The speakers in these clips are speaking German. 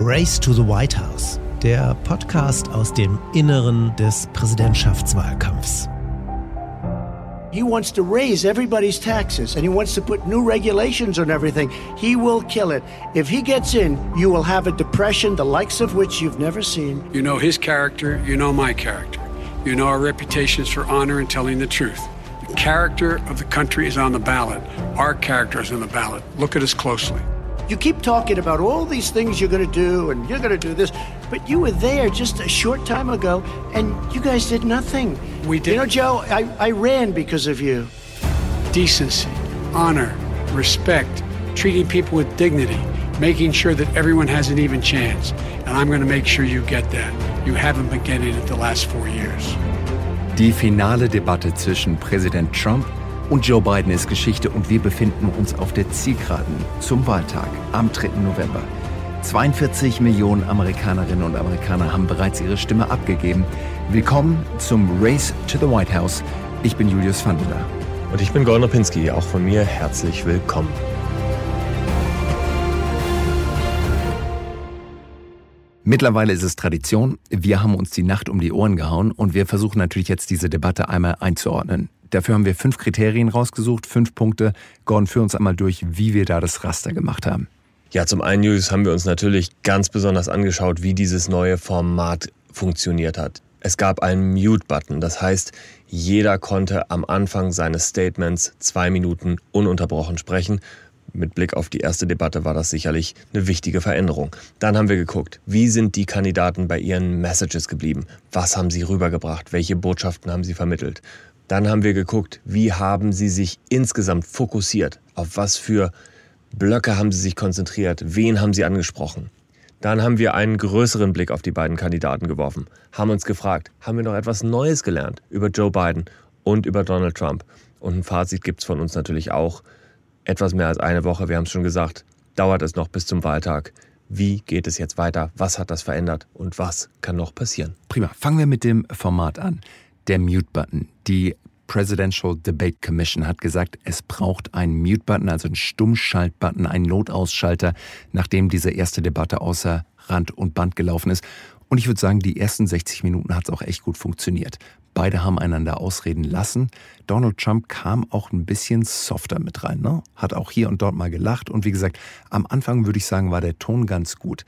Race to the White House, der Podcast aus dem Inneren des Präsidentschaftswahlkampfs. He wants to raise everybody's taxes and he wants to put new regulations on everything. He will kill it. If he gets in, you will have a depression the likes of which you've never seen. You know his character, you know my character. You know our reputations for honor and telling the truth. The character of the country is on the ballot. Our character is on the ballot. Look at us closely. You keep talking about all these things you're going to do and you're going to do this, but you were there just a short time ago and you guys did nothing. We did. You know, Joe, I, I ran because of you. Decency, honor, respect, treating people with dignity, making sure that everyone has an even chance. And I'm going to make sure you get that. You haven't been getting it the last four years. Die finale Debatte zwischen Präsident Trump Und Joe Biden ist Geschichte und wir befinden uns auf der Zielgeraden zum Wahltag am 3. November. 42 Millionen Amerikanerinnen und Amerikaner haben bereits ihre Stimme abgegeben. Willkommen zum Race to the White House. Ich bin Julius Vandela. Und ich bin Gordon Rapinski. Auch von mir herzlich willkommen. Mittlerweile ist es Tradition. Wir haben uns die Nacht um die Ohren gehauen und wir versuchen natürlich jetzt diese Debatte einmal einzuordnen. Dafür haben wir fünf Kriterien rausgesucht, fünf Punkte. Gordon, führ uns einmal durch, wie wir da das Raster gemacht haben. Ja, zum einen, Julius, haben wir uns natürlich ganz besonders angeschaut, wie dieses neue Format funktioniert hat. Es gab einen Mute-Button, das heißt, jeder konnte am Anfang seines Statements zwei Minuten ununterbrochen sprechen. Mit Blick auf die erste Debatte war das sicherlich eine wichtige Veränderung. Dann haben wir geguckt, wie sind die Kandidaten bei ihren Messages geblieben? Was haben sie rübergebracht? Welche Botschaften haben sie vermittelt? Dann haben wir geguckt, wie haben sie sich insgesamt fokussiert, auf was für Blöcke haben sie sich konzentriert, wen haben sie angesprochen. Dann haben wir einen größeren Blick auf die beiden Kandidaten geworfen, haben uns gefragt, haben wir noch etwas Neues gelernt über Joe Biden und über Donald Trump? Und ein Fazit gibt es von uns natürlich auch. Etwas mehr als eine Woche, wir haben es schon gesagt, dauert es noch bis zum Wahltag. Wie geht es jetzt weiter? Was hat das verändert? Und was kann noch passieren? Prima. Fangen wir mit dem Format an der Mute-Button. Die Presidential Debate Commission hat gesagt, es braucht einen Mute-Button, also einen Stummschalt-Button, einen Notausschalter, nachdem diese erste Debatte außer Rand und Band gelaufen ist. Und ich würde sagen, die ersten 60 Minuten hat es auch echt gut funktioniert. Beide haben einander ausreden lassen. Donald Trump kam auch ein bisschen softer mit rein, ne? hat auch hier und dort mal gelacht. Und wie gesagt, am Anfang würde ich sagen, war der Ton ganz gut.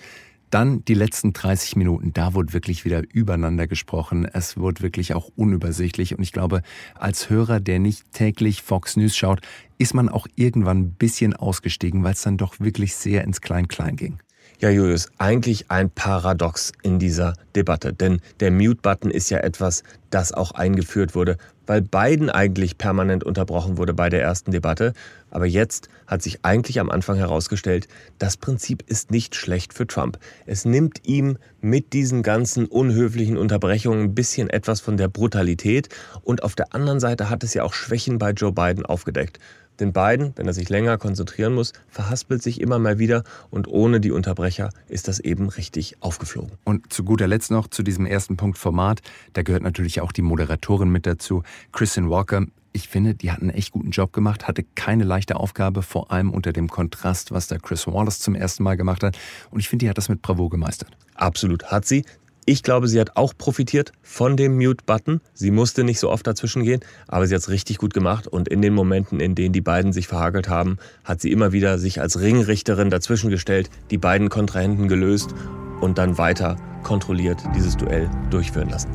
Dann die letzten 30 Minuten, da wurde wirklich wieder übereinander gesprochen. Es wurde wirklich auch unübersichtlich. Und ich glaube, als Hörer, der nicht täglich Fox News schaut, ist man auch irgendwann ein bisschen ausgestiegen, weil es dann doch wirklich sehr ins Klein-Klein ging. Ja, Julius, eigentlich ein Paradox in dieser Debatte. Denn der Mute-Button ist ja etwas, das auch eingeführt wurde, weil Biden eigentlich permanent unterbrochen wurde bei der ersten Debatte. Aber jetzt hat sich eigentlich am Anfang herausgestellt, das Prinzip ist nicht schlecht für Trump. Es nimmt ihm mit diesen ganzen unhöflichen Unterbrechungen ein bisschen etwas von der Brutalität und auf der anderen Seite hat es ja auch Schwächen bei Joe Biden aufgedeckt. Denn Biden, wenn er sich länger konzentrieren muss, verhaspelt sich immer mal wieder und ohne die Unterbrecher ist das eben richtig aufgeflogen. Und zu guter Letzt noch zu diesem ersten Punkt Format, da gehört natürlich auch die Moderatorin mit dazu, Kristen Walker. Ich finde, die hat einen echt guten Job gemacht, hatte keine leichte Aufgabe, vor allem unter dem Kontrast, was da Chris Wallace zum ersten Mal gemacht hat. Und ich finde, die hat das mit Bravo gemeistert. Absolut hat sie. Ich glaube, sie hat auch profitiert von dem Mute-Button. Sie musste nicht so oft dazwischen gehen, aber sie hat es richtig gut gemacht. Und in den Momenten, in denen die beiden sich verhagelt haben, hat sie immer wieder sich als Ringrichterin dazwischen gestellt, die beiden Kontrahenten gelöst und dann weiter kontrolliert dieses Duell durchführen lassen.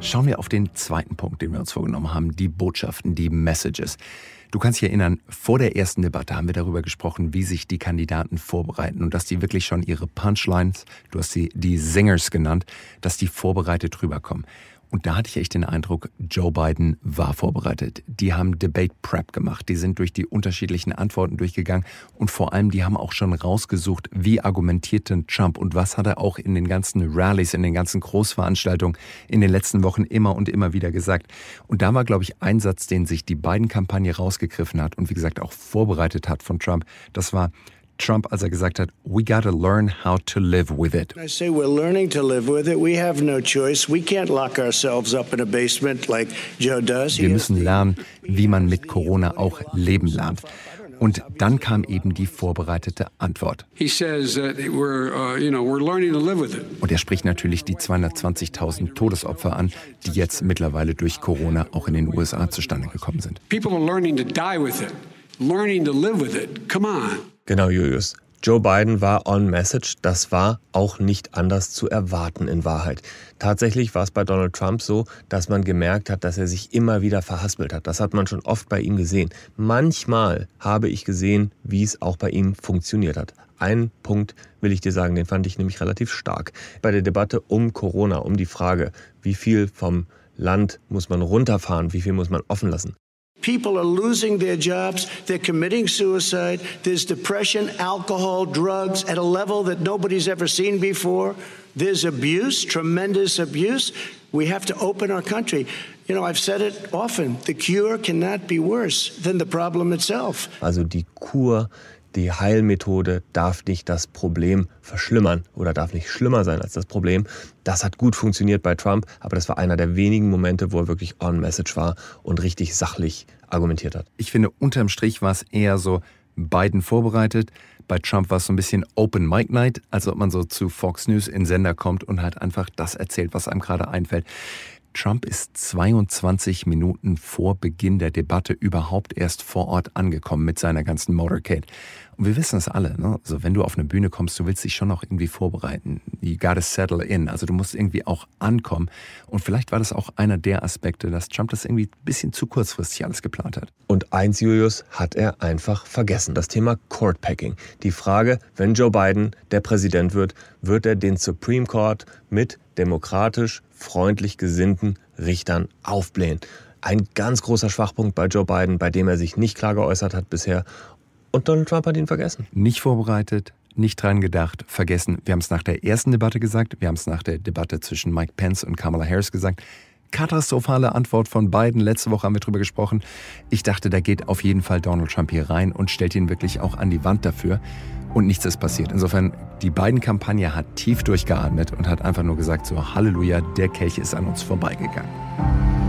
Schauen wir auf den zweiten Punkt, den wir uns vorgenommen haben, die Botschaften, die Messages. Du kannst dich erinnern, vor der ersten Debatte haben wir darüber gesprochen, wie sich die Kandidaten vorbereiten und dass die wirklich schon ihre Punchlines, du hast sie die Singers genannt, dass die vorbereitet rüberkommen. Und da hatte ich echt den Eindruck, Joe Biden war vorbereitet. Die haben Debate Prep gemacht. Die sind durch die unterschiedlichen Antworten durchgegangen. Und vor allem, die haben auch schon rausgesucht, wie argumentiert denn Trump und was hat er auch in den ganzen Rallies, in den ganzen Großveranstaltungen in den letzten Wochen immer und immer wieder gesagt. Und da war, glaube ich, ein Satz, den sich die Biden-Kampagne rausgegriffen hat und wie gesagt auch vorbereitet hat von Trump. Das war, Trump, als er gesagt hat, we gotta learn how to live with it. I say we're learning to live with it. We have no choice. We can't lock ourselves up in a basement like Joe does. Wir müssen lernen, wie man mit Corona auch leben lernt. Und dann kam eben die vorbereitete Antwort. He says that we're, uh, you know, we're learning to live with it. Und er spricht natürlich die 220.000 Todesopfer an, die jetzt mittlerweile durch Corona auch in den USA zustande gekommen sind. People are learning to die with it, learning to live with it. Come on. Genau, Julius. Joe Biden war on message. Das war auch nicht anders zu erwarten in Wahrheit. Tatsächlich war es bei Donald Trump so, dass man gemerkt hat, dass er sich immer wieder verhaspelt hat. Das hat man schon oft bei ihm gesehen. Manchmal habe ich gesehen, wie es auch bei ihm funktioniert hat. Ein Punkt will ich dir sagen, den fand ich nämlich relativ stark. Bei der Debatte um Corona, um die Frage, wie viel vom Land muss man runterfahren, wie viel muss man offen lassen. People are losing their jobs. They're committing suicide. There's depression, alcohol, drugs at a level that nobody's ever seen before. There's abuse, tremendous abuse. We have to open our country. You know, I've said it often the cure cannot be worse than the problem itself. Also die Kur die Heilmethode darf nicht das Problem verschlimmern oder darf nicht schlimmer sein als das Problem. Das hat gut funktioniert bei Trump, aber das war einer der wenigen Momente, wo er wirklich on message war und richtig sachlich argumentiert hat. Ich finde, unterm Strich war es eher so Biden vorbereitet. Bei Trump war es so ein bisschen Open Mic Night, als ob man so zu Fox News in Sender kommt und halt einfach das erzählt, was einem gerade einfällt. Trump ist 22 Minuten vor Beginn der Debatte überhaupt erst vor Ort angekommen mit seiner ganzen Motorcade. Und wir wissen es alle, ne? Also wenn du auf eine Bühne kommst, du willst dich schon noch irgendwie vorbereiten. You gotta settle in. Also du musst irgendwie auch ankommen. Und vielleicht war das auch einer der Aspekte, dass Trump das irgendwie ein bisschen zu kurzfristig alles geplant hat. Und eins, Julius, hat er einfach vergessen. Das Thema Court Packing. Die Frage, wenn Joe Biden der Präsident wird, wird er den Supreme Court mit demokratisch freundlich gesinnten Richtern aufblähen. Ein ganz großer Schwachpunkt bei Joe Biden, bei dem er sich nicht klar geäußert hat bisher. Und Donald Trump hat ihn vergessen. Nicht vorbereitet, nicht dran gedacht, vergessen. Wir haben es nach der ersten Debatte gesagt, wir haben es nach der Debatte zwischen Mike Pence und Kamala Harris gesagt. Katastrophale Antwort von Biden. Letzte Woche haben wir drüber gesprochen. Ich dachte, da geht auf jeden Fall Donald Trump hier rein und stellt ihn wirklich auch an die Wand dafür. Und nichts ist passiert. Insofern, die beiden Kampagne hat tief durchgeatmet und hat einfach nur gesagt, so Halleluja, der Kelch ist an uns vorbeigegangen.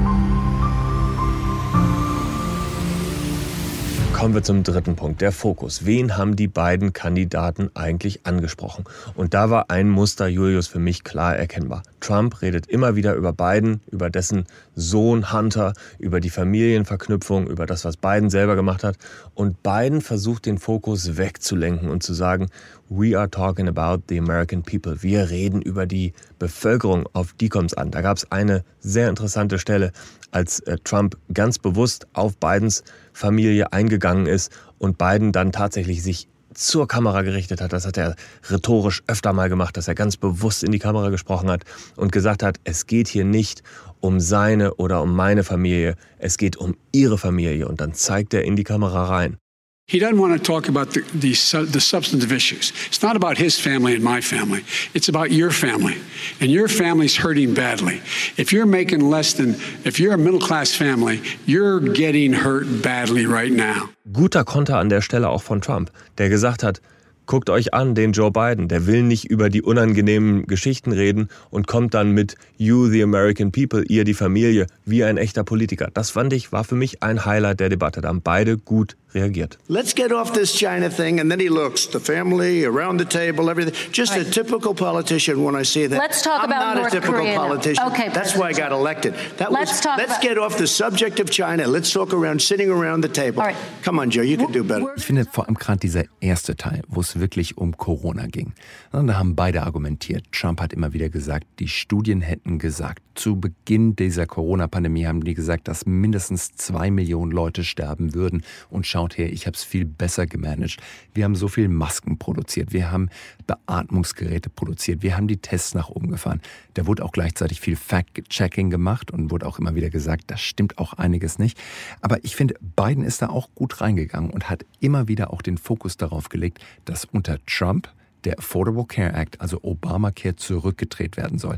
Kommen wir zum dritten Punkt, der Fokus. Wen haben die beiden Kandidaten eigentlich angesprochen? Und da war ein Muster, Julius, für mich klar erkennbar. Trump redet immer wieder über Biden, über dessen Sohn Hunter, über die Familienverknüpfung, über das, was Biden selber gemacht hat. Und Biden versucht den Fokus wegzulenken und zu sagen, we are talking about the American people. Wir reden über die Bevölkerung, auf die kommt es an. Da gab es eine sehr interessante Stelle, als äh, Trump ganz bewusst auf Bidens Familie eingegangen ist und Biden dann tatsächlich sich zur Kamera gerichtet hat. Das hat er rhetorisch öfter mal gemacht, dass er ganz bewusst in die Kamera gesprochen hat und gesagt hat, es geht hier nicht um seine oder um meine Familie, es geht um ihre Familie. Und dann zeigt er in die Kamera rein. He doesn't want to talk about the, the, the, substantive issues. It's not about his family and my family. It's about your family. And your family's hurting badly. If you're making less than, if you're a middle class family, you're getting hurt badly right now. Guter Konter an der Stelle auch von Trump, der gesagt hat, Guckt euch an, den Joe Biden, der will nicht über die unangenehmen Geschichten reden und kommt dann mit You, the American People, ihr die Familie, wie ein echter Politiker. Das fand ich, war für mich ein Highlight der Debatte. Da haben beide gut reagiert. Let's get off this China thing and then he looks, the family, around the table, everything. Just right. a typical politician when I see that. Let's talk I'm about not North a typical Korea politician. Okay, That's why I got elected. That let's was, talk let's about get off the subject of China. Let's talk around sitting around the table. All right. Come on, Joe, you can do better. Ich finde vor allem gerade dieser erste Teil, wo es wirklich um Corona ging. Da haben beide argumentiert. Trump hat immer wieder gesagt, die Studien hätten gesagt, zu Beginn dieser Corona-Pandemie haben die gesagt, dass mindestens zwei Millionen Leute sterben würden. Und schaut her, ich habe es viel besser gemanagt. Wir haben so viel Masken produziert, wir haben Beatmungsgeräte produziert, wir haben die Tests nach oben gefahren. Da wurde auch gleichzeitig viel Fact-Checking gemacht und wurde auch immer wieder gesagt, das stimmt auch einiges nicht. Aber ich finde, Biden ist da auch gut reingegangen und hat immer wieder auch den Fokus darauf gelegt, dass unter Trump der Affordable Care Act, also Obamacare, zurückgedreht werden soll.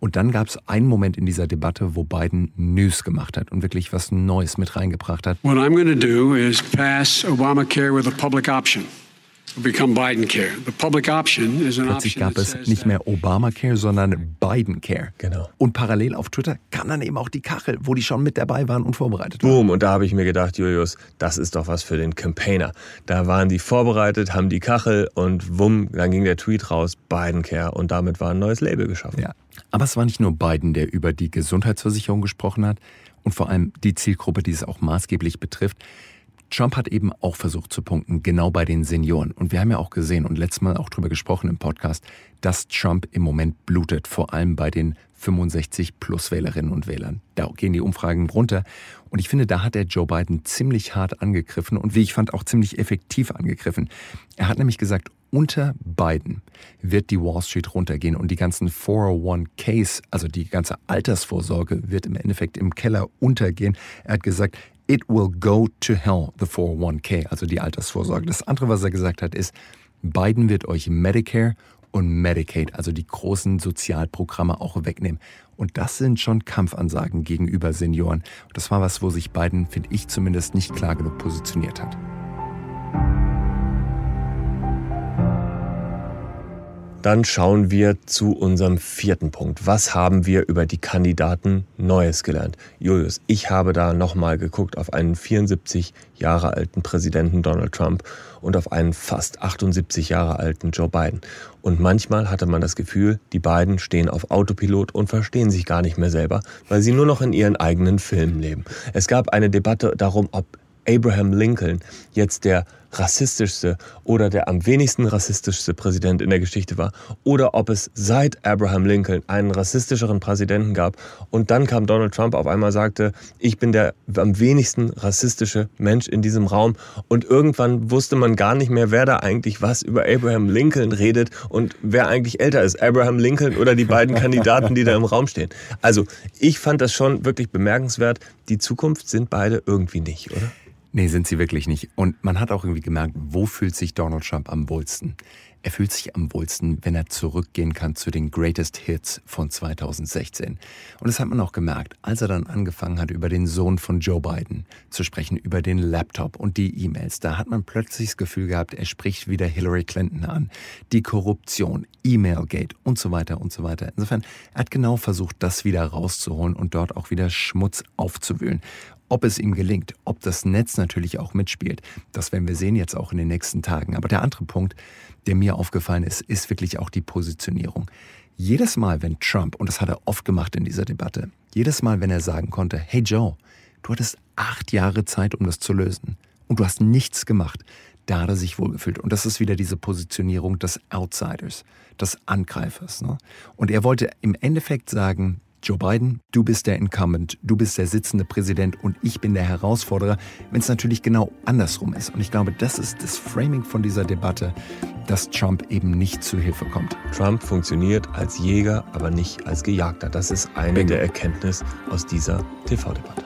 Und dann gab es einen Moment in dieser Debatte, wo Biden News gemacht hat und wirklich was Neues mit reingebracht hat. What I'm going to do is pass Obamacare with a public option. Plötzlich gab es nicht mehr Obamacare, sondern Bidencare. Genau. Und parallel auf Twitter kam dann eben auch die Kachel, wo die schon mit dabei waren und vorbereitet waren. Boom, und da habe ich mir gedacht, Julius, das ist doch was für den Campaigner. Da waren die vorbereitet, haben die Kachel und wumm, dann ging der Tweet raus, Bidencare und damit war ein neues Label geschaffen. Ja. Aber es war nicht nur Biden, der über die Gesundheitsversicherung gesprochen hat und vor allem die Zielgruppe, die es auch maßgeblich betrifft. Trump hat eben auch versucht zu punkten, genau bei den Senioren. Und wir haben ja auch gesehen und letztes Mal auch drüber gesprochen im Podcast, dass Trump im Moment blutet, vor allem bei den 65 plus Wählerinnen und Wählern. Da gehen die Umfragen runter. Und ich finde, da hat er Joe Biden ziemlich hart angegriffen und wie ich fand auch ziemlich effektiv angegriffen. Er hat nämlich gesagt, unter Biden wird die Wall Street runtergehen und die ganzen 401ks, also die ganze Altersvorsorge, wird im Endeffekt im Keller untergehen. Er hat gesagt, It will go to hell, the 401k, also die Altersvorsorge. Das andere, was er gesagt hat, ist, Biden wird euch Medicare und Medicaid, also die großen Sozialprogramme, auch wegnehmen. Und das sind schon Kampfansagen gegenüber Senioren. Und das war was, wo sich Biden, finde ich zumindest, nicht klar genug positioniert hat. Dann schauen wir zu unserem vierten Punkt. Was haben wir über die Kandidaten Neues gelernt? Julius, ich habe da nochmal geguckt auf einen 74 Jahre alten Präsidenten Donald Trump und auf einen fast 78 Jahre alten Joe Biden. Und manchmal hatte man das Gefühl, die beiden stehen auf Autopilot und verstehen sich gar nicht mehr selber, weil sie nur noch in ihren eigenen Filmen leben. Es gab eine Debatte darum, ob Abraham Lincoln jetzt der rassistischste oder der am wenigsten rassistischste Präsident in der Geschichte war oder ob es seit Abraham Lincoln einen rassistischeren Präsidenten gab und dann kam Donald Trump auf einmal sagte, ich bin der am wenigsten rassistische Mensch in diesem Raum und irgendwann wusste man gar nicht mehr, wer da eigentlich was über Abraham Lincoln redet und wer eigentlich älter ist, Abraham Lincoln oder die beiden Kandidaten, die da im Raum stehen. Also, ich fand das schon wirklich bemerkenswert. Die Zukunft sind beide irgendwie nicht, oder? Nee, sind sie wirklich nicht. Und man hat auch irgendwie gemerkt, wo fühlt sich Donald Trump am wohlsten? Er fühlt sich am wohlsten, wenn er zurückgehen kann zu den Greatest Hits von 2016. Und das hat man auch gemerkt, als er dann angefangen hat, über den Sohn von Joe Biden zu sprechen, über den Laptop und die E-Mails. Da hat man plötzlich das Gefühl gehabt, er spricht wieder Hillary Clinton an. Die Korruption, E-Mail-Gate und so weiter und so weiter. Insofern, er hat genau versucht, das wieder rauszuholen und dort auch wieder Schmutz aufzuwühlen. Ob es ihm gelingt, ob das Netz natürlich auch mitspielt, das werden wir sehen jetzt auch in den nächsten Tagen. Aber der andere Punkt, der mir aufgefallen ist, ist wirklich auch die Positionierung. Jedes Mal, wenn Trump, und das hat er oft gemacht in dieser Debatte, jedes Mal, wenn er sagen konnte, hey Joe, du hattest acht Jahre Zeit, um das zu lösen und du hast nichts gemacht, da hat er sich wohlgefühlt. Und das ist wieder diese Positionierung des Outsiders, des Angreifers. Ne? Und er wollte im Endeffekt sagen, Joe Biden, du bist der Incumbent, du bist der sitzende Präsident und ich bin der Herausforderer, wenn es natürlich genau andersrum ist. Und ich glaube, das ist das Framing von dieser Debatte, dass Trump eben nicht zu Hilfe kommt. Trump funktioniert als Jäger, aber nicht als Gejagter. Das ist eine Bingo. der Erkenntnisse aus dieser TV-Debatte.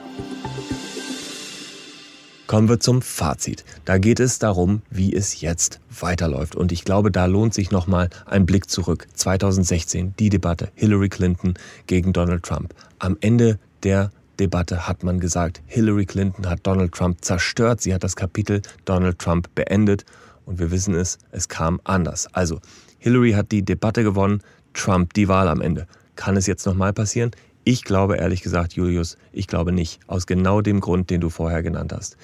Kommen wir zum Fazit. Da geht es darum, wie es jetzt weiterläuft. Und ich glaube, da lohnt sich nochmal ein Blick zurück. 2016, die Debatte Hillary Clinton gegen Donald Trump. Am Ende der Debatte hat man gesagt, Hillary Clinton hat Donald Trump zerstört. Sie hat das Kapitel Donald Trump beendet. Und wir wissen es, es kam anders. Also, Hillary hat die Debatte gewonnen, Trump die Wahl am Ende. Kann es jetzt nochmal passieren? Ich glaube ehrlich gesagt, Julius, ich glaube nicht. Aus genau dem Grund, den du vorher genannt hast.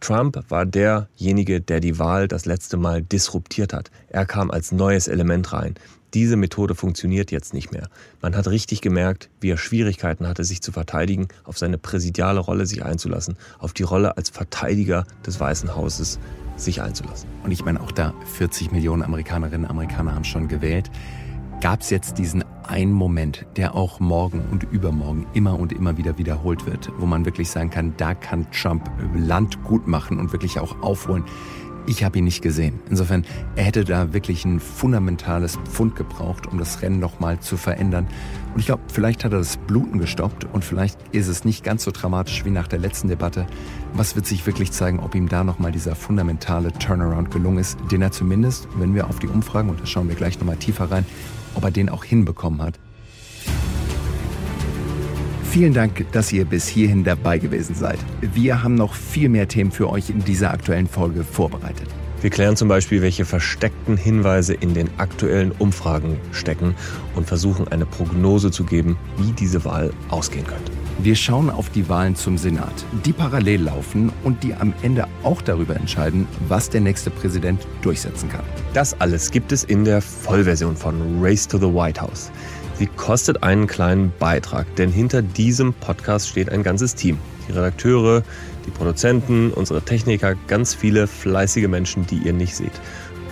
Trump war derjenige, der die Wahl das letzte Mal disruptiert hat. Er kam als neues Element rein. Diese Methode funktioniert jetzt nicht mehr. Man hat richtig gemerkt, wie er Schwierigkeiten hatte, sich zu verteidigen, auf seine präsidiale Rolle sich einzulassen, auf die Rolle als Verteidiger des Weißen Hauses sich einzulassen. Und ich meine, auch da 40 Millionen Amerikanerinnen und Amerikaner haben schon gewählt gab es jetzt diesen einen Moment, der auch morgen und übermorgen immer und immer wieder wiederholt wird, wo man wirklich sagen kann, da kann Trump Land gut machen und wirklich auch aufholen. Ich habe ihn nicht gesehen. Insofern, er hätte da wirklich ein fundamentales Pfund gebraucht, um das Rennen nochmal zu verändern. Und ich glaube, vielleicht hat er das Bluten gestoppt und vielleicht ist es nicht ganz so dramatisch wie nach der letzten Debatte. Was wird sich wirklich zeigen, ob ihm da nochmal dieser fundamentale Turnaround gelungen ist, den er zumindest, wenn wir auf die Umfragen, und da schauen wir gleich nochmal tiefer rein, ob er den auch hinbekommen hat. Vielen Dank, dass ihr bis hierhin dabei gewesen seid. Wir haben noch viel mehr Themen für euch in dieser aktuellen Folge vorbereitet. Wir klären zum Beispiel, welche versteckten Hinweise in den aktuellen Umfragen stecken und versuchen eine Prognose zu geben, wie diese Wahl ausgehen könnte. Wir schauen auf die Wahlen zum Senat, die parallel laufen und die am Ende auch darüber entscheiden, was der nächste Präsident durchsetzen kann. Das alles gibt es in der Vollversion von Race to the White House. Sie kostet einen kleinen Beitrag, denn hinter diesem Podcast steht ein ganzes Team. Die Redakteure, die Produzenten, unsere Techniker, ganz viele fleißige Menschen, die ihr nicht seht.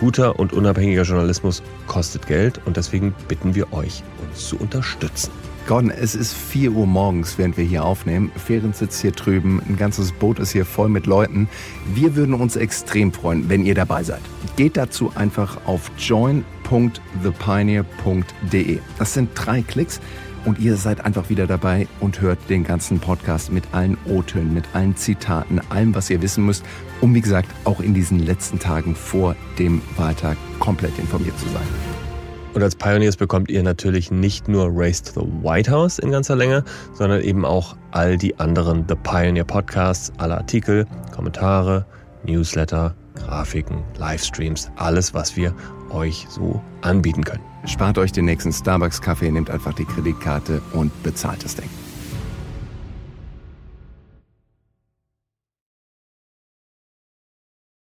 Guter und unabhängiger Journalismus kostet Geld und deswegen bitten wir euch, uns zu unterstützen. Gordon, es ist 4 Uhr morgens, während wir hier aufnehmen. Fähren sitzt hier drüben, ein ganzes Boot ist hier voll mit Leuten. Wir würden uns extrem freuen, wenn ihr dabei seid. Geht dazu einfach auf join.thepioneer.de. Das sind drei Klicks und ihr seid einfach wieder dabei und hört den ganzen Podcast mit allen O-Tönen, mit allen Zitaten, allem, was ihr wissen müsst, um wie gesagt auch in diesen letzten Tagen vor dem Wahltag komplett informiert zu sein. Und als Pioneers bekommt ihr natürlich nicht nur Race to the White House in ganzer Länge, sondern eben auch all die anderen The Pioneer Podcasts, alle Artikel, Kommentare, Newsletter, Grafiken, Livestreams, alles, was wir euch so anbieten können. Spart euch den nächsten Starbucks-Kaffee, nehmt einfach die Kreditkarte und bezahlt das Ding.